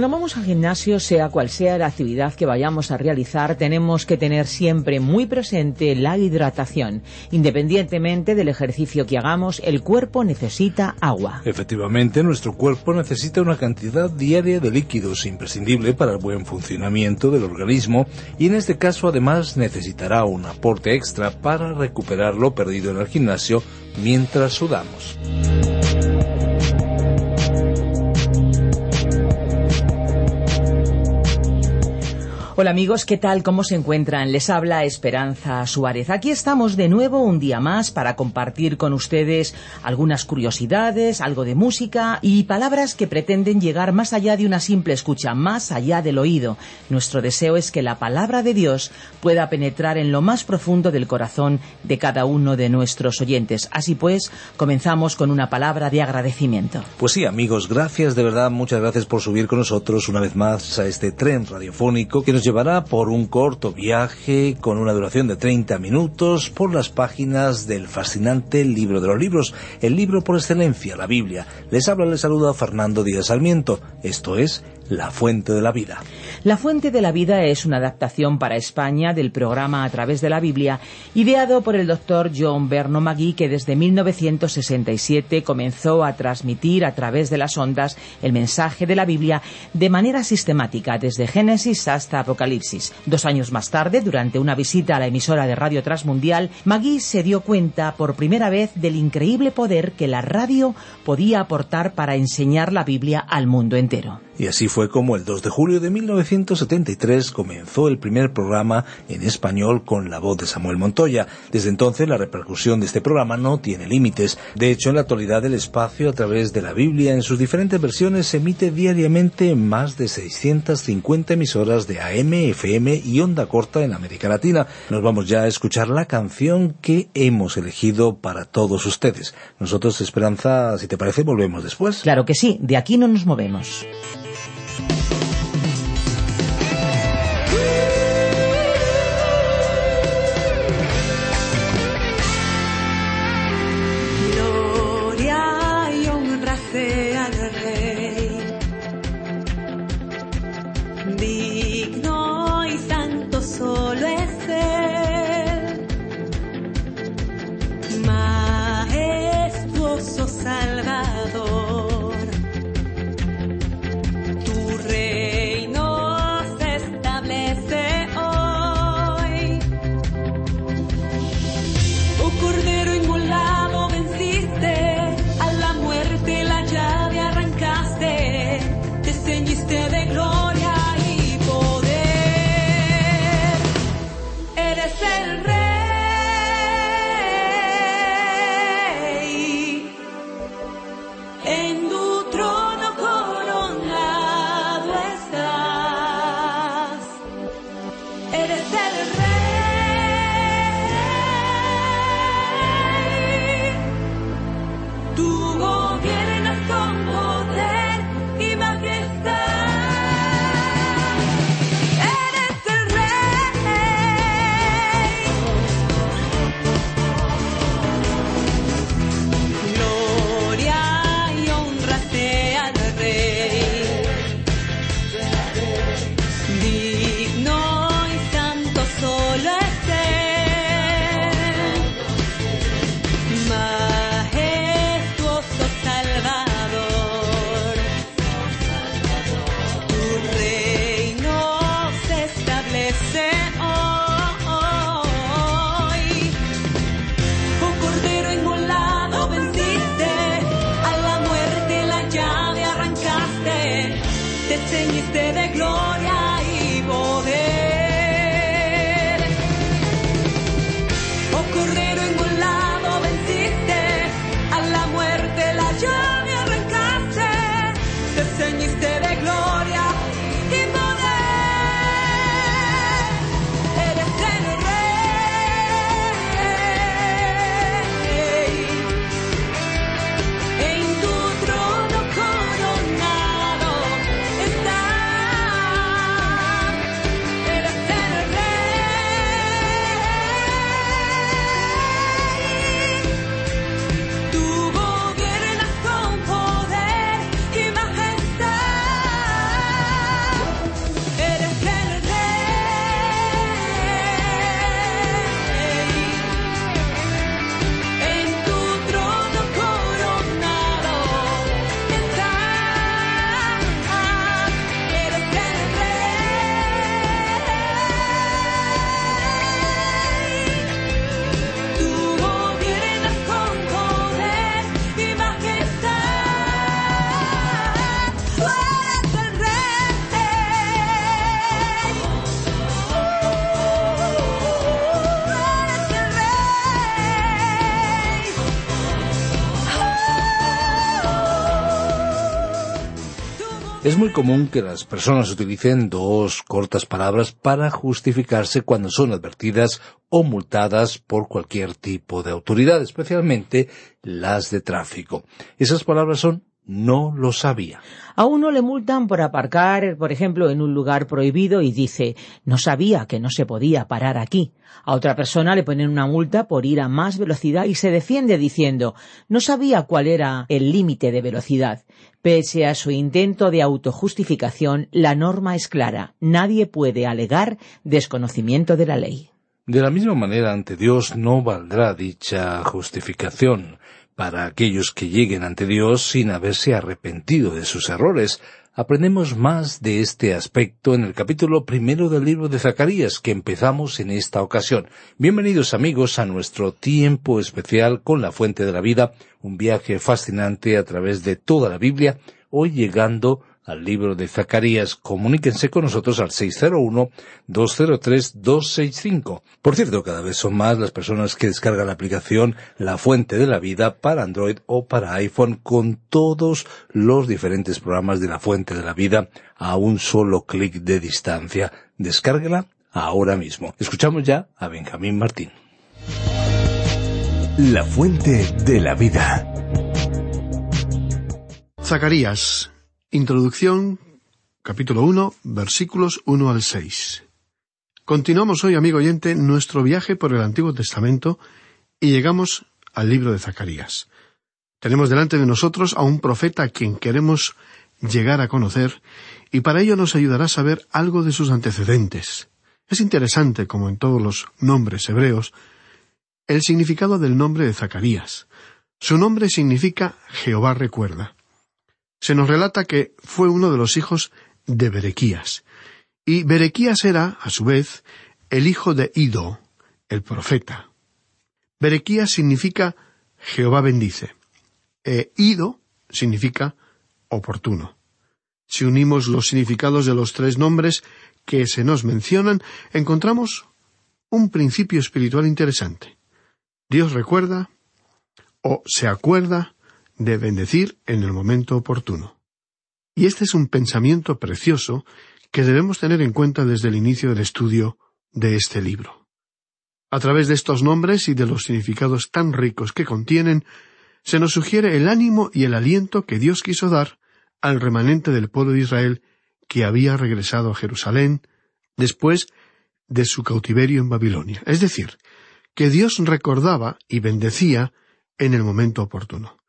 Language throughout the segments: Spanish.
Cuando vamos al gimnasio, sea cual sea la actividad que vayamos a realizar, tenemos que tener siempre muy presente la hidratación. Independientemente del ejercicio que hagamos, el cuerpo necesita agua. Efectivamente, nuestro cuerpo necesita una cantidad diaria de líquidos imprescindible para el buen funcionamiento del organismo y en este caso además necesitará un aporte extra para recuperar lo perdido en el gimnasio mientras sudamos. Hola amigos, ¿qué tal? ¿Cómo se encuentran? Les habla Esperanza Suárez. Aquí estamos de nuevo un día más para compartir con ustedes algunas curiosidades, algo de música y palabras que pretenden llegar más allá de una simple escucha, más allá del oído. Nuestro deseo es que la palabra de Dios pueda penetrar en lo más profundo del corazón de cada uno de nuestros oyentes. Así pues, comenzamos con una palabra de agradecimiento. Pues sí, amigos, gracias de verdad, muchas gracias por subir con nosotros una vez más a este tren radiofónico que nos llevará por un corto viaje con una duración de 30 minutos por las páginas del fascinante libro de los libros, el libro por excelencia, la Biblia. Les habla, les saluda Fernando Díaz Sarmiento. Esto es La Fuente de la Vida. La Fuente de la Vida es una adaptación para España del programa A través de la Biblia, ideado por el doctor John Berno Magui, que desde 1967 comenzó a transmitir a través de las ondas el mensaje de la Biblia de manera sistemática, desde Génesis hasta Apocalipsis. Dos años más tarde, durante una visita a la emisora de Radio Transmundial, Magui se dio cuenta por primera vez del increíble poder que la radio podía aportar para enseñar la Biblia al mundo entero. Y así fue como el 2 de julio de 1973 comenzó el primer programa en español con la voz de Samuel Montoya. Desde entonces la repercusión de este programa no tiene límites. De hecho, en la actualidad el espacio a través de la Biblia en sus diferentes versiones se emite diariamente en más de 650 emisoras de AM, FM y onda corta en América Latina. Nos vamos ya a escuchar la canción que hemos elegido para todos ustedes. Nosotros, Esperanza, si te parece, volvemos después. Claro que sí, de aquí no nos movemos. eres el rey. Muy común que las personas utilicen dos cortas palabras para justificarse cuando son advertidas o multadas por cualquier tipo de autoridad, especialmente las de tráfico. Esas palabras son no lo sabía. A uno le multan por aparcar, por ejemplo, en un lugar prohibido y dice, no sabía que no se podía parar aquí. A otra persona le ponen una multa por ir a más velocidad y se defiende diciendo, no sabía cuál era el límite de velocidad. Pese a su intento de autojustificación, la norma es clara. Nadie puede alegar desconocimiento de la ley. De la misma manera, ante Dios no valdrá dicha justificación para aquellos que lleguen ante Dios sin haberse arrepentido de sus errores. Aprendemos más de este aspecto en el capítulo primero del libro de Zacarías que empezamos en esta ocasión. Bienvenidos amigos a nuestro tiempo especial con la Fuente de la Vida, un viaje fascinante a través de toda la Biblia, hoy llegando al libro de Zacarías. Comuníquense con nosotros al 601-203-265. Por cierto, cada vez son más las personas que descargan la aplicación La Fuente de la Vida para Android o para iPhone con todos los diferentes programas de La Fuente de la Vida a un solo clic de distancia. Descárguela ahora mismo. Escuchamos ya a Benjamín Martín. La Fuente de la Vida. Zacarías Introducción, capítulo 1, versículos 1 al 6. Continuamos hoy, amigo oyente, nuestro viaje por el Antiguo Testamento y llegamos al libro de Zacarías. Tenemos delante de nosotros a un profeta a quien queremos llegar a conocer y para ello nos ayudará a saber algo de sus antecedentes. Es interesante, como en todos los nombres hebreos, el significado del nombre de Zacarías. Su nombre significa Jehová recuerda se nos relata que fue uno de los hijos de Berequías. Y Berequías era, a su vez, el hijo de Ido, el profeta. Berequías significa Jehová bendice. E Ido significa oportuno. Si unimos los significados de los tres nombres que se nos mencionan, encontramos un principio espiritual interesante. Dios recuerda o se acuerda de bendecir en el momento oportuno. Y este es un pensamiento precioso que debemos tener en cuenta desde el inicio del estudio de este libro. A través de estos nombres y de los significados tan ricos que contienen, se nos sugiere el ánimo y el aliento que Dios quiso dar al remanente del pueblo de Israel que había regresado a Jerusalén después de su cautiverio en Babilonia. Es decir, que Dios recordaba y bendecía en el momento oportuno.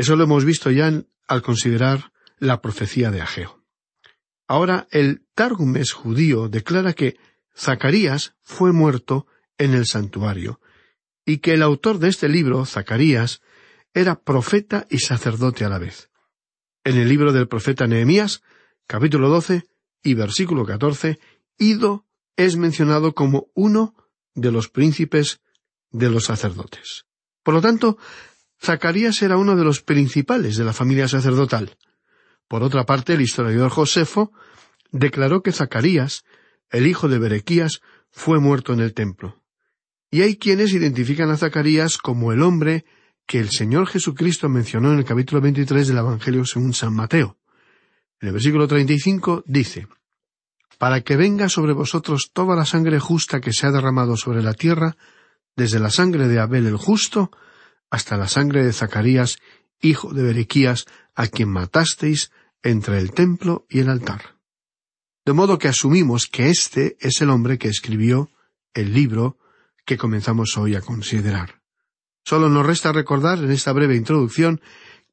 Eso lo hemos visto ya al considerar la profecía de Ageo. Ahora el Targumes judío declara que Zacarías fue muerto en el santuario, y que el autor de este libro, Zacarías, era profeta y sacerdote a la vez. En el libro del profeta Nehemías, capítulo 12 y versículo 14, Ido es mencionado como uno de los príncipes de los sacerdotes. Por lo tanto, Zacarías era uno de los principales de la familia sacerdotal. Por otra parte, el historiador Josefo declaró que Zacarías, el hijo de Berequías, fue muerto en el templo. Y hay quienes identifican a Zacarías como el hombre que el Señor Jesucristo mencionó en el capítulo 23 del Evangelio según San Mateo. En el versículo 35 dice, Para que venga sobre vosotros toda la sangre justa que se ha derramado sobre la tierra, desde la sangre de Abel el justo, hasta la sangre de Zacarías, hijo de Berequías, a quien matasteis entre el templo y el altar. De modo que asumimos que este es el hombre que escribió el libro que comenzamos hoy a considerar. Solo nos resta recordar en esta breve introducción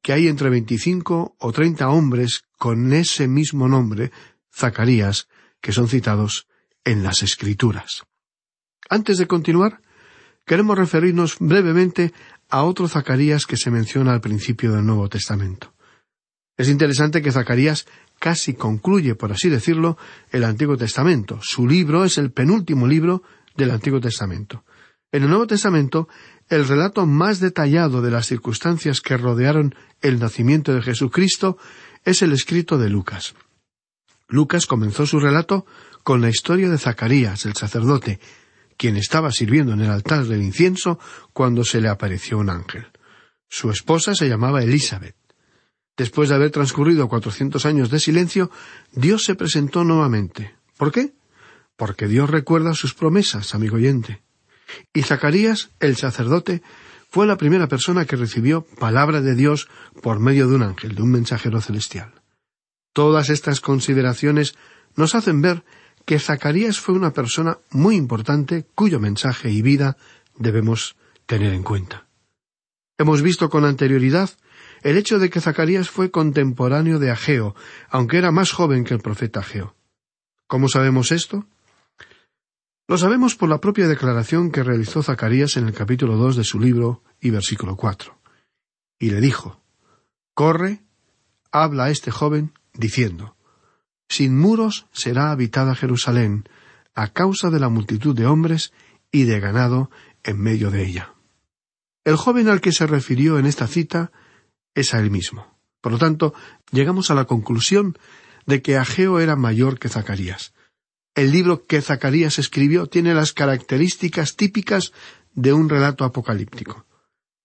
que hay entre veinticinco o treinta hombres con ese mismo nombre, Zacarías, que son citados en las Escrituras. Antes de continuar, queremos referirnos brevemente a otro Zacarías que se menciona al principio del Nuevo Testamento. Es interesante que Zacarías casi concluye, por así decirlo, el Antiguo Testamento. Su libro es el penúltimo libro del Antiguo Testamento. En el Nuevo Testamento, el relato más detallado de las circunstancias que rodearon el nacimiento de Jesucristo es el escrito de Lucas. Lucas comenzó su relato con la historia de Zacarías, el sacerdote, quien estaba sirviendo en el altar del incienso cuando se le apareció un ángel. Su esposa se llamaba Elizabeth. Después de haber transcurrido cuatrocientos años de silencio, Dios se presentó nuevamente. ¿Por qué? Porque Dios recuerda sus promesas, amigo oyente. Y Zacarías, el sacerdote, fue la primera persona que recibió palabra de Dios por medio de un ángel, de un mensajero celestial. Todas estas consideraciones nos hacen ver que Zacarías fue una persona muy importante cuyo mensaje y vida debemos tener en cuenta. Hemos visto con anterioridad el hecho de que Zacarías fue contemporáneo de Ageo, aunque era más joven que el profeta Ageo. ¿Cómo sabemos esto? Lo sabemos por la propia declaración que realizó Zacarías en el capítulo dos de su libro y versículo cuatro. Y le dijo Corre, habla a este joven, diciendo Sin muros será habitada Jerusalén, a causa de la multitud de hombres y de ganado en medio de ella. El joven al que se refirió en esta cita es a él mismo. Por lo tanto, llegamos a la conclusión de que Ageo era mayor que Zacarías. El libro que Zacarías escribió tiene las características típicas de un relato apocalíptico.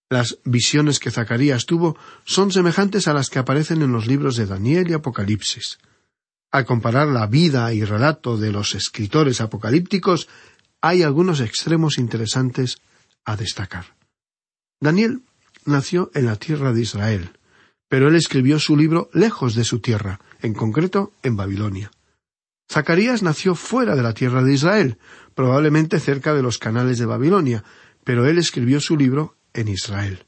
Las visiones que Zacarías tuvo son semejantes a las que aparecen en los libros de Daniel y Apocalipsis. Al comparar la vida y relato de los escritores apocalípticos, hay algunos extremos interesantes a destacar. Daniel nació en la tierra de Israel, pero él escribió su libro lejos de su tierra, en concreto en Babilonia. Zacarías nació fuera de la tierra de Israel, probablemente cerca de los canales de Babilonia, pero él escribió su libro en Israel.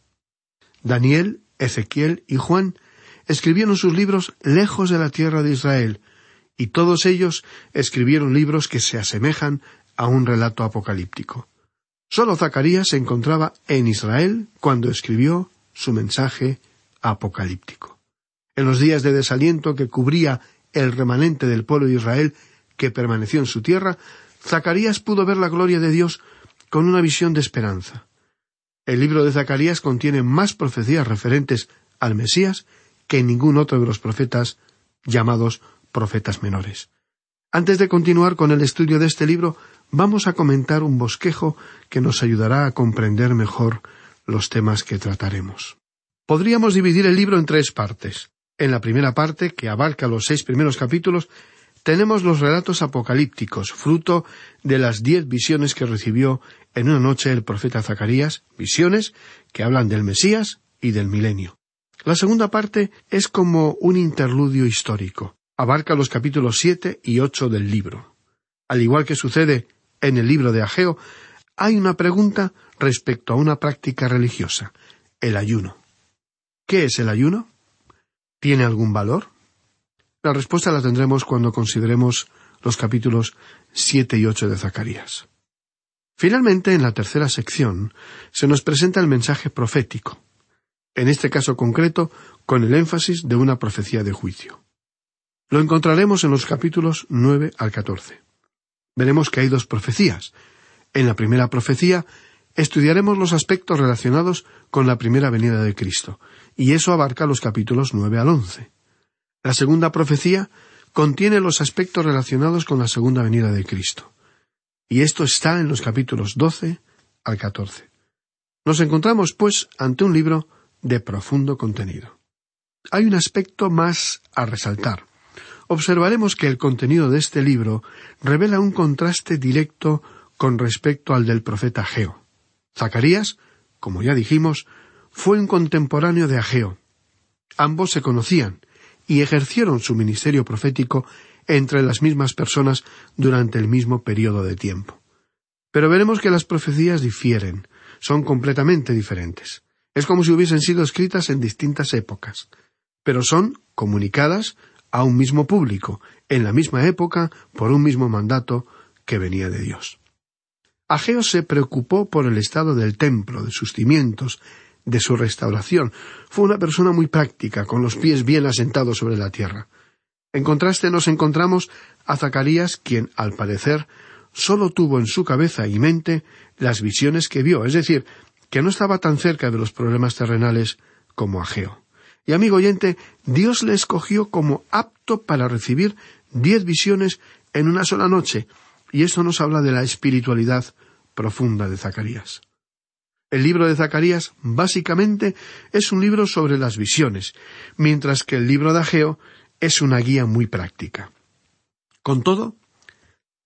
Daniel, Ezequiel y Juan escribieron sus libros lejos de la tierra de Israel, y todos ellos escribieron libros que se asemejan a un relato apocalíptico. Solo Zacarías se encontraba en Israel cuando escribió su mensaje apocalíptico. En los días de desaliento que cubría el remanente del pueblo de Israel que permaneció en su tierra, Zacarías pudo ver la gloria de Dios con una visión de esperanza. El libro de Zacarías contiene más profecías referentes al Mesías que ningún otro de los profetas llamados profetas menores. Antes de continuar con el estudio de este libro, vamos a comentar un bosquejo que nos ayudará a comprender mejor los temas que trataremos. Podríamos dividir el libro en tres partes. En la primera parte, que abarca los seis primeros capítulos, tenemos los relatos apocalípticos, fruto de las diez visiones que recibió en una noche el profeta Zacarías, visiones que hablan del Mesías y del milenio. La segunda parte es como un interludio histórico. Abarca los capítulos siete y ocho del libro. Al igual que sucede en el libro de Ageo, hay una pregunta respecto a una práctica religiosa, el ayuno. ¿Qué es el ayuno? ¿Tiene algún valor? La respuesta la tendremos cuando consideremos los capítulos siete y ocho de Zacarías. Finalmente, en la tercera sección, se nos presenta el mensaje profético, en este caso concreto, con el énfasis de una profecía de juicio. Lo encontraremos en los capítulos nueve al catorce. Veremos que hay dos profecías. En la primera profecía estudiaremos los aspectos relacionados con la primera venida de Cristo, y eso abarca los capítulos nueve al once. La segunda profecía contiene los aspectos relacionados con la segunda venida de Cristo, y esto está en los capítulos doce al catorce. Nos encontramos, pues, ante un libro de profundo contenido. Hay un aspecto más a resaltar. Observaremos que el contenido de este libro revela un contraste directo con respecto al del profeta Ageo. Zacarías, como ya dijimos, fue un contemporáneo de Ageo. Ambos se conocían y ejercieron su ministerio profético entre las mismas personas durante el mismo periodo de tiempo. Pero veremos que las profecías difieren, son completamente diferentes. Es como si hubiesen sido escritas en distintas épocas, pero son comunicadas a un mismo público, en la misma época, por un mismo mandato que venía de Dios. Ageo se preocupó por el estado del templo, de sus cimientos, de su restauración. Fue una persona muy práctica, con los pies bien asentados sobre la tierra. En contraste nos encontramos a Zacarías, quien, al parecer, sólo tuvo en su cabeza y mente las visiones que vio, es decir, que no estaba tan cerca de los problemas terrenales como Ageo. Y amigo oyente, Dios le escogió como apto para recibir diez visiones en una sola noche, y eso nos habla de la espiritualidad profunda de Zacarías. El libro de Zacarías básicamente es un libro sobre las visiones, mientras que el libro de Ageo es una guía muy práctica. Con todo,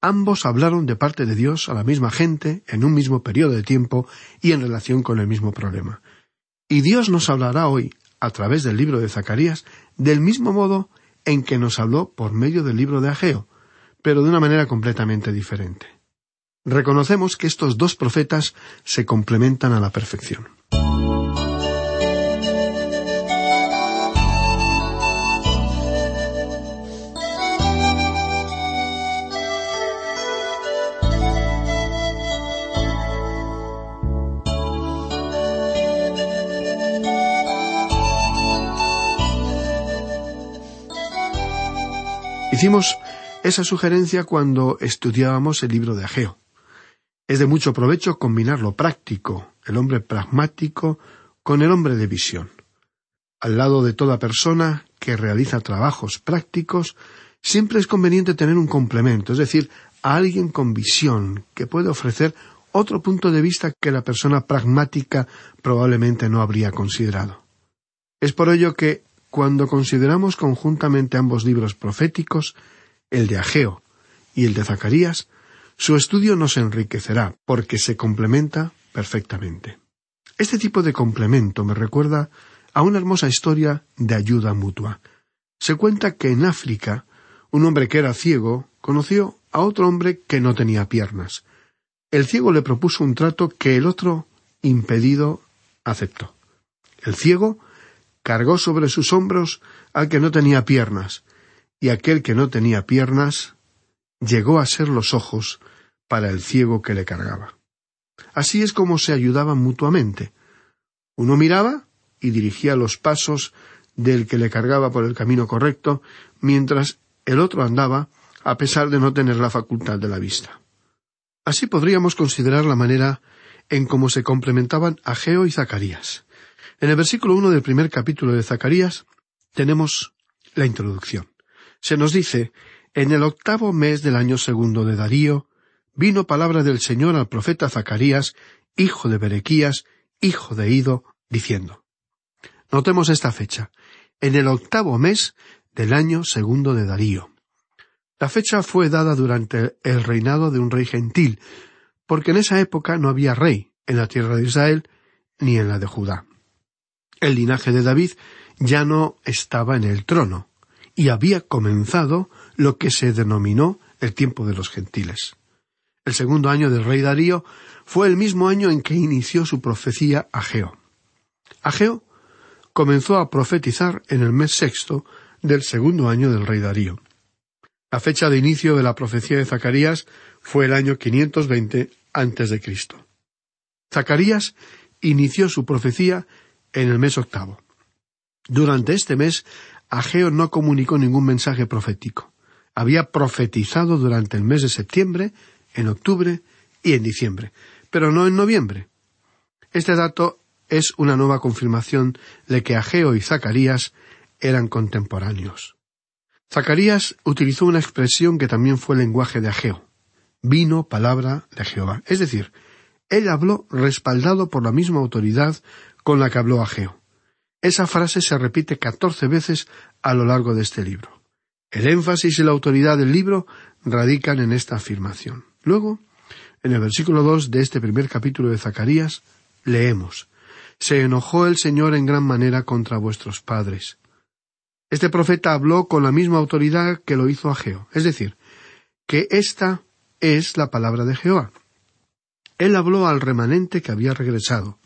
ambos hablaron de parte de Dios a la misma gente en un mismo periodo de tiempo y en relación con el mismo problema. Y Dios nos hablará hoy, a través del libro de Zacarías, del mismo modo en que nos habló por medio del libro de Ageo, pero de una manera completamente diferente. Reconocemos que estos dos profetas se complementan a la perfección. Hicimos esa sugerencia cuando estudiábamos el libro de Ageo. Es de mucho provecho combinar lo práctico, el hombre pragmático, con el hombre de visión. Al lado de toda persona que realiza trabajos prácticos, siempre es conveniente tener un complemento, es decir, a alguien con visión que puede ofrecer otro punto de vista que la persona pragmática probablemente no habría considerado. Es por ello que cuando consideramos conjuntamente ambos libros proféticos, el de Ageo y el de Zacarías, su estudio nos enriquecerá, porque se complementa perfectamente. Este tipo de complemento me recuerda a una hermosa historia de ayuda mutua. Se cuenta que en África, un hombre que era ciego conoció a otro hombre que no tenía piernas. El ciego le propuso un trato que el otro, impedido, aceptó. El ciego cargó sobre sus hombros al que no tenía piernas, y aquel que no tenía piernas llegó a ser los ojos para el ciego que le cargaba. Así es como se ayudaban mutuamente. Uno miraba y dirigía los pasos del que le cargaba por el camino correcto, mientras el otro andaba, a pesar de no tener la facultad de la vista. Así podríamos considerar la manera en cómo se complementaban Ageo y Zacarías. En el versículo uno del primer capítulo de Zacarías tenemos la introducción. Se nos dice En el octavo mes del año segundo de Darío, vino palabra del Señor al profeta Zacarías, hijo de Berequías, hijo de Ido, diciendo. Notemos esta fecha. En el octavo mes del año segundo de Darío. La fecha fue dada durante el reinado de un rey gentil, porque en esa época no había rey en la tierra de Israel ni en la de Judá. El linaje de David ya no estaba en el trono, y había comenzado lo que se denominó el tiempo de los gentiles. El segundo año del rey Darío fue el mismo año en que inició su profecía Ageo. Ageo comenzó a profetizar en el mes sexto del segundo año del rey Darío. La fecha de inicio de la profecía de Zacarías fue el año 520 antes de Cristo. Zacarías inició su profecía en el mes octavo. Durante este mes, Ageo no comunicó ningún mensaje profético. Había profetizado durante el mes de septiembre, en octubre y en diciembre, pero no en noviembre. Este dato es una nueva confirmación de que Ageo y Zacarías eran contemporáneos. Zacarías utilizó una expresión que también fue el lenguaje de Ageo. Vino palabra de Jehová. Es decir, él habló respaldado por la misma autoridad con la que habló Ageo. Esa frase se repite catorce veces a lo largo de este libro. El énfasis y la autoridad del libro radican en esta afirmación. Luego, en el versículo dos de este primer capítulo de Zacarías, leemos Se enojó el Señor en gran manera contra vuestros padres. Este profeta habló con la misma autoridad que lo hizo Ageo, es decir, que esta es la palabra de Jehová. Él habló al remanente que había regresado,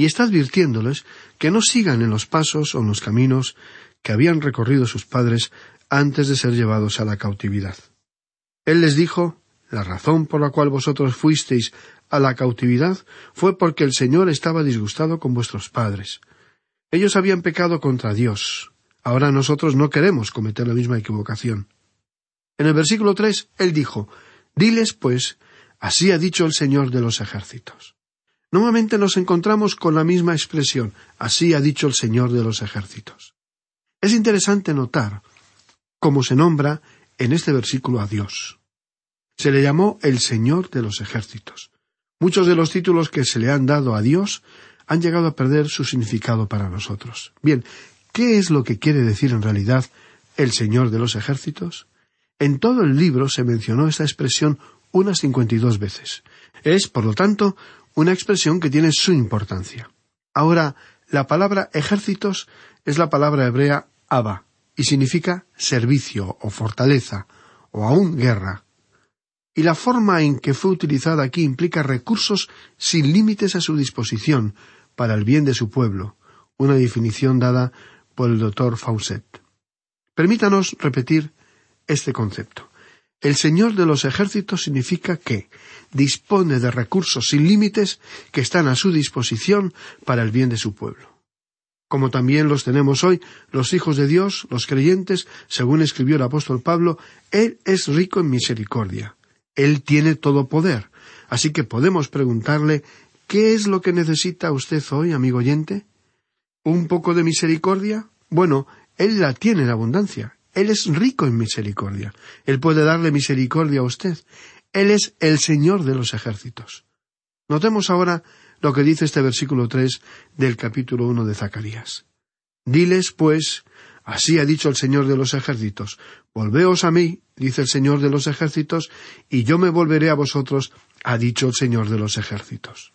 y está advirtiéndoles que no sigan en los pasos o en los caminos que habían recorrido sus padres antes de ser llevados a la cautividad. Él les dijo La razón por la cual vosotros fuisteis a la cautividad fue porque el Señor estaba disgustado con vuestros padres. Ellos habían pecado contra Dios. Ahora nosotros no queremos cometer la misma equivocación. En el versículo tres, él dijo Diles, pues, así ha dicho el Señor de los ejércitos. Nuevamente nos encontramos con la misma expresión, así ha dicho el Señor de los ejércitos. Es interesante notar cómo se nombra en este versículo a Dios. Se le llamó el Señor de los ejércitos. Muchos de los títulos que se le han dado a Dios han llegado a perder su significado para nosotros. Bien, ¿qué es lo que quiere decir en realidad el Señor de los ejércitos? En todo el libro se mencionó esta expresión unas cincuenta y dos veces. Es, por lo tanto, una expresión que tiene su importancia. Ahora, la palabra ejércitos es la palabra hebrea Abba, y significa servicio o fortaleza, o aún guerra. Y la forma en que fue utilizada aquí implica recursos sin límites a su disposición para el bien de su pueblo, una definición dada por el doctor Fawcett. Permítanos repetir este concepto. El Señor de los ejércitos significa que dispone de recursos sin límites que están a su disposición para el bien de su pueblo. Como también los tenemos hoy los hijos de Dios, los creyentes, según escribió el apóstol Pablo, Él es rico en misericordia. Él tiene todo poder. Así que podemos preguntarle ¿qué es lo que necesita usted hoy, amigo oyente? ¿Un poco de misericordia? Bueno, Él la tiene en abundancia. Él es rico en misericordia. Él puede darle misericordia a usted. Él es el Señor de los ejércitos. Notemos ahora lo que dice este versículo tres del capítulo uno de Zacarías. Diles, pues, así ha dicho el Señor de los ejércitos, volveos a mí, dice el Señor de los ejércitos, y yo me volveré a vosotros, ha dicho el Señor de los ejércitos.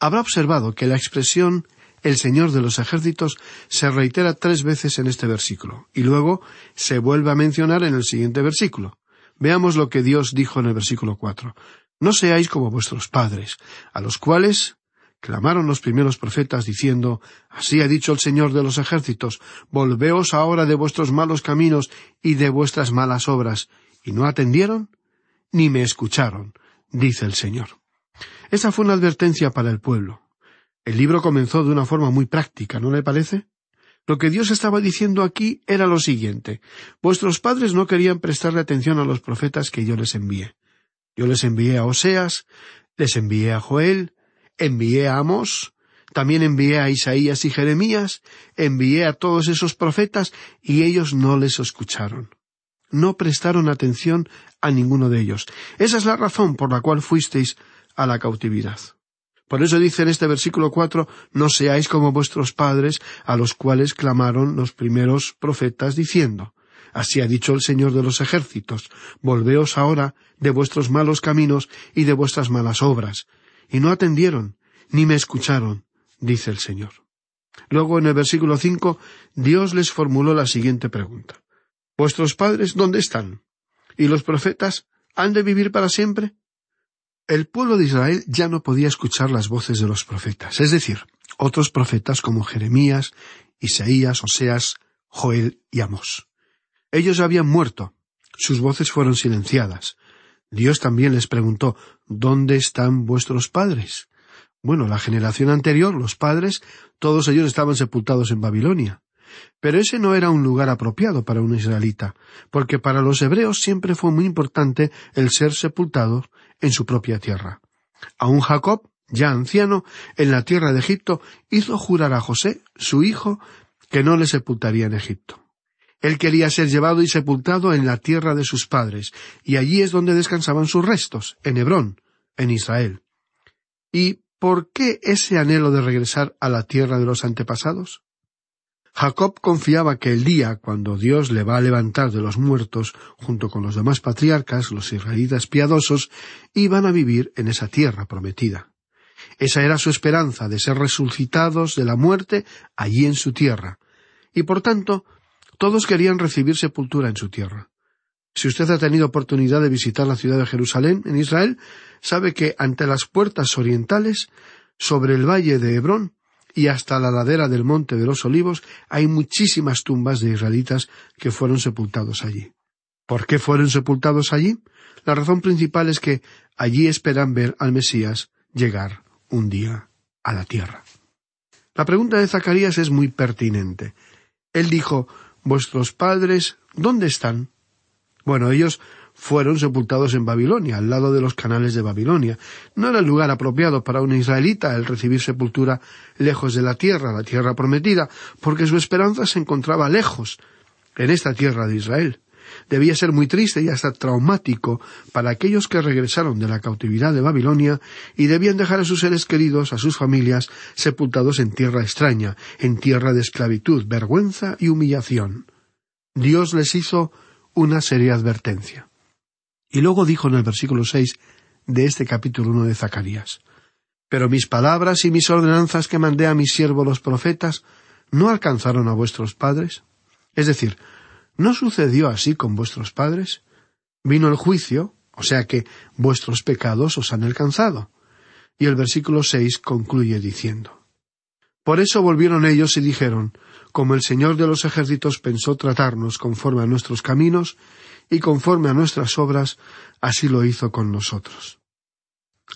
Habrá observado que la expresión el Señor de los ejércitos se reitera tres veces en este versículo, y luego se vuelve a mencionar en el siguiente versículo. Veamos lo que Dios dijo en el versículo cuatro. No seáis como vuestros padres, a los cuales clamaron los primeros profetas diciendo Así ha dicho el Señor de los ejércitos, volveos ahora de vuestros malos caminos y de vuestras malas obras. ¿Y no atendieron? Ni me escucharon, dice el Señor. Esa fue una advertencia para el pueblo. El libro comenzó de una forma muy práctica, ¿no le parece? Lo que Dios estaba diciendo aquí era lo siguiente Vuestros padres no querían prestarle atención a los profetas que yo les envié. Yo les envié a Oseas, les envié a Joel, envié a Amós, también envié a Isaías y Jeremías, envié a todos esos profetas, y ellos no les escucharon. No prestaron atención a ninguno de ellos. Esa es la razón por la cual fuisteis a la cautividad. Por eso dice en este versículo cuatro No seáis como vuestros padres, a los cuales clamaron los primeros profetas, diciendo Así ha dicho el Señor de los ejércitos Volveos ahora de vuestros malos caminos y de vuestras malas obras. Y no atendieron, ni me escucharon, dice el Señor. Luego en el versículo cinco Dios les formuló la siguiente pregunta ¿Vuestros padres dónde están? ¿Y los profetas han de vivir para siempre? El pueblo de Israel ya no podía escuchar las voces de los profetas, es decir, otros profetas como Jeremías, Isaías, Oseas, Joel y Amós. Ellos habían muerto, sus voces fueron silenciadas. Dios también les preguntó ¿Dónde están vuestros padres? Bueno, la generación anterior, los padres, todos ellos estaban sepultados en Babilonia. Pero ese no era un lugar apropiado para un israelita, porque para los hebreos siempre fue muy importante el ser sepultados en su propia tierra. Aun Jacob, ya anciano, en la tierra de Egipto, hizo jurar a José, su hijo, que no le sepultaría en Egipto. Él quería ser llevado y sepultado en la tierra de sus padres, y allí es donde descansaban sus restos, en Hebrón, en Israel. ¿Y por qué ese anhelo de regresar a la tierra de los antepasados? Jacob confiaba que el día cuando Dios le va a levantar de los muertos, junto con los demás patriarcas, los israelitas piadosos, iban a vivir en esa tierra prometida. Esa era su esperanza de ser resucitados de la muerte allí en su tierra. Y por tanto, todos querían recibir sepultura en su tierra. Si usted ha tenido oportunidad de visitar la ciudad de Jerusalén, en Israel, sabe que ante las puertas orientales, sobre el valle de Hebrón, y hasta la ladera del monte de los olivos hay muchísimas tumbas de israelitas que fueron sepultados allí. ¿Por qué fueron sepultados allí? La razón principal es que allí esperan ver al Mesías llegar un día a la tierra. La pregunta de Zacarías es muy pertinente. Él dijo Vuestros padres, ¿dónde están? Bueno, ellos fueron sepultados en Babilonia, al lado de los canales de Babilonia. No era el lugar apropiado para un israelita el recibir sepultura lejos de la tierra, la tierra prometida, porque su esperanza se encontraba lejos, en esta tierra de Israel. Debía ser muy triste y hasta traumático para aquellos que regresaron de la cautividad de Babilonia y debían dejar a sus seres queridos, a sus familias, sepultados en tierra extraña, en tierra de esclavitud, vergüenza y humillación. Dios les hizo una seria advertencia. Y luego dijo en el versículo seis de este capítulo uno de Zacarías Pero mis palabras y mis ordenanzas que mandé a mis siervos los profetas no alcanzaron a vuestros padres. Es decir, ¿No sucedió así con vuestros padres? Vino el juicio, o sea que vuestros pecados os han alcanzado. Y el versículo seis concluye diciendo Por eso volvieron ellos y dijeron Como el Señor de los ejércitos pensó tratarnos conforme a nuestros caminos y conforme a nuestras obras, así lo hizo con nosotros.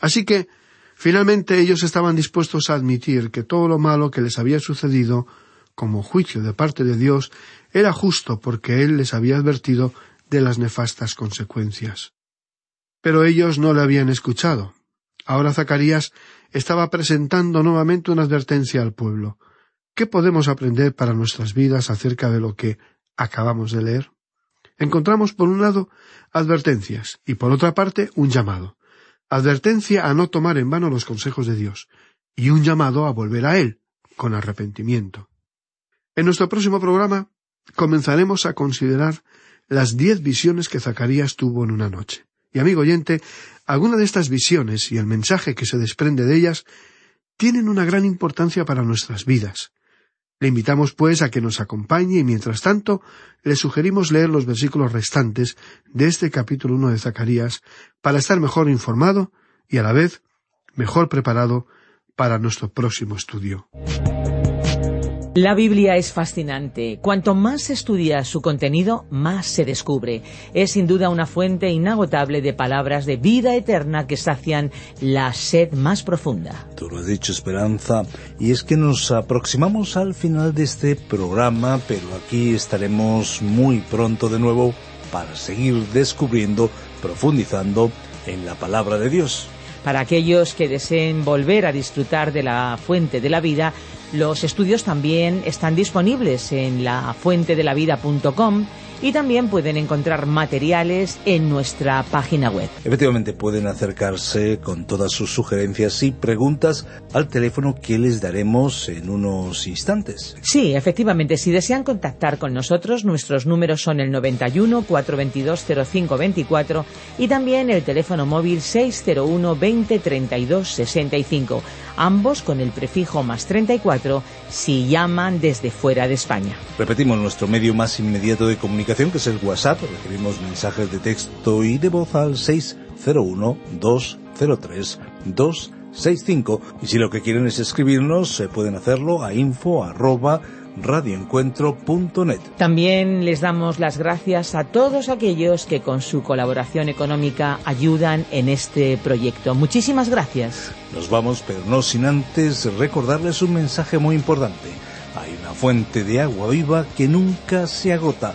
Así que, finalmente ellos estaban dispuestos a admitir que todo lo malo que les había sucedido como juicio de parte de Dios era justo porque Él les había advertido de las nefastas consecuencias. Pero ellos no le habían escuchado. Ahora Zacarías estaba presentando nuevamente una advertencia al pueblo. ¿Qué podemos aprender para nuestras vidas acerca de lo que acabamos de leer? Encontramos por un lado advertencias y por otra parte un llamado. Advertencia a no tomar en vano los consejos de Dios y un llamado a volver a Él con arrepentimiento. En nuestro próximo programa comenzaremos a considerar las diez visiones que Zacarías tuvo en una noche. Y amigo oyente, alguna de estas visiones y el mensaje que se desprende de ellas tienen una gran importancia para nuestras vidas. Le invitamos, pues, a que nos acompañe y, mientras tanto, le sugerimos leer los versículos restantes de este capítulo uno de Zacarías para estar mejor informado y, a la vez, mejor preparado para nuestro próximo estudio. La Biblia es fascinante. Cuanto más se estudia su contenido, más se descubre. Es sin duda una fuente inagotable de palabras de vida eterna que sacian la sed más profunda. Tú lo has dicho, Esperanza, y es que nos aproximamos al final de este programa, pero aquí estaremos muy pronto de nuevo para seguir descubriendo, profundizando en la palabra de Dios. Para aquellos que deseen volver a disfrutar de la fuente de la vida, los estudios también están disponibles en la fuentedelavida.com y también pueden encontrar materiales en nuestra página web. Efectivamente, pueden acercarse con todas sus sugerencias y preguntas al teléfono que les daremos en unos instantes. Sí, efectivamente, si desean contactar con nosotros, nuestros números son el 91 422 0524 y también el teléfono móvil 601 20 32 65 ambos con el prefijo más 34 si llaman desde fuera de España. Repetimos nuestro medio más inmediato de comunicación que es el WhatsApp. Recibimos mensajes de texto y de voz al 601 203 265 y si lo que quieren es escribirnos se pueden hacerlo a info radioencuentro.net. También les damos las gracias a todos aquellos que con su colaboración económica ayudan en este proyecto. Muchísimas gracias. Nos vamos, pero no sin antes recordarles un mensaje muy importante. Hay una fuente de agua viva que nunca se agota.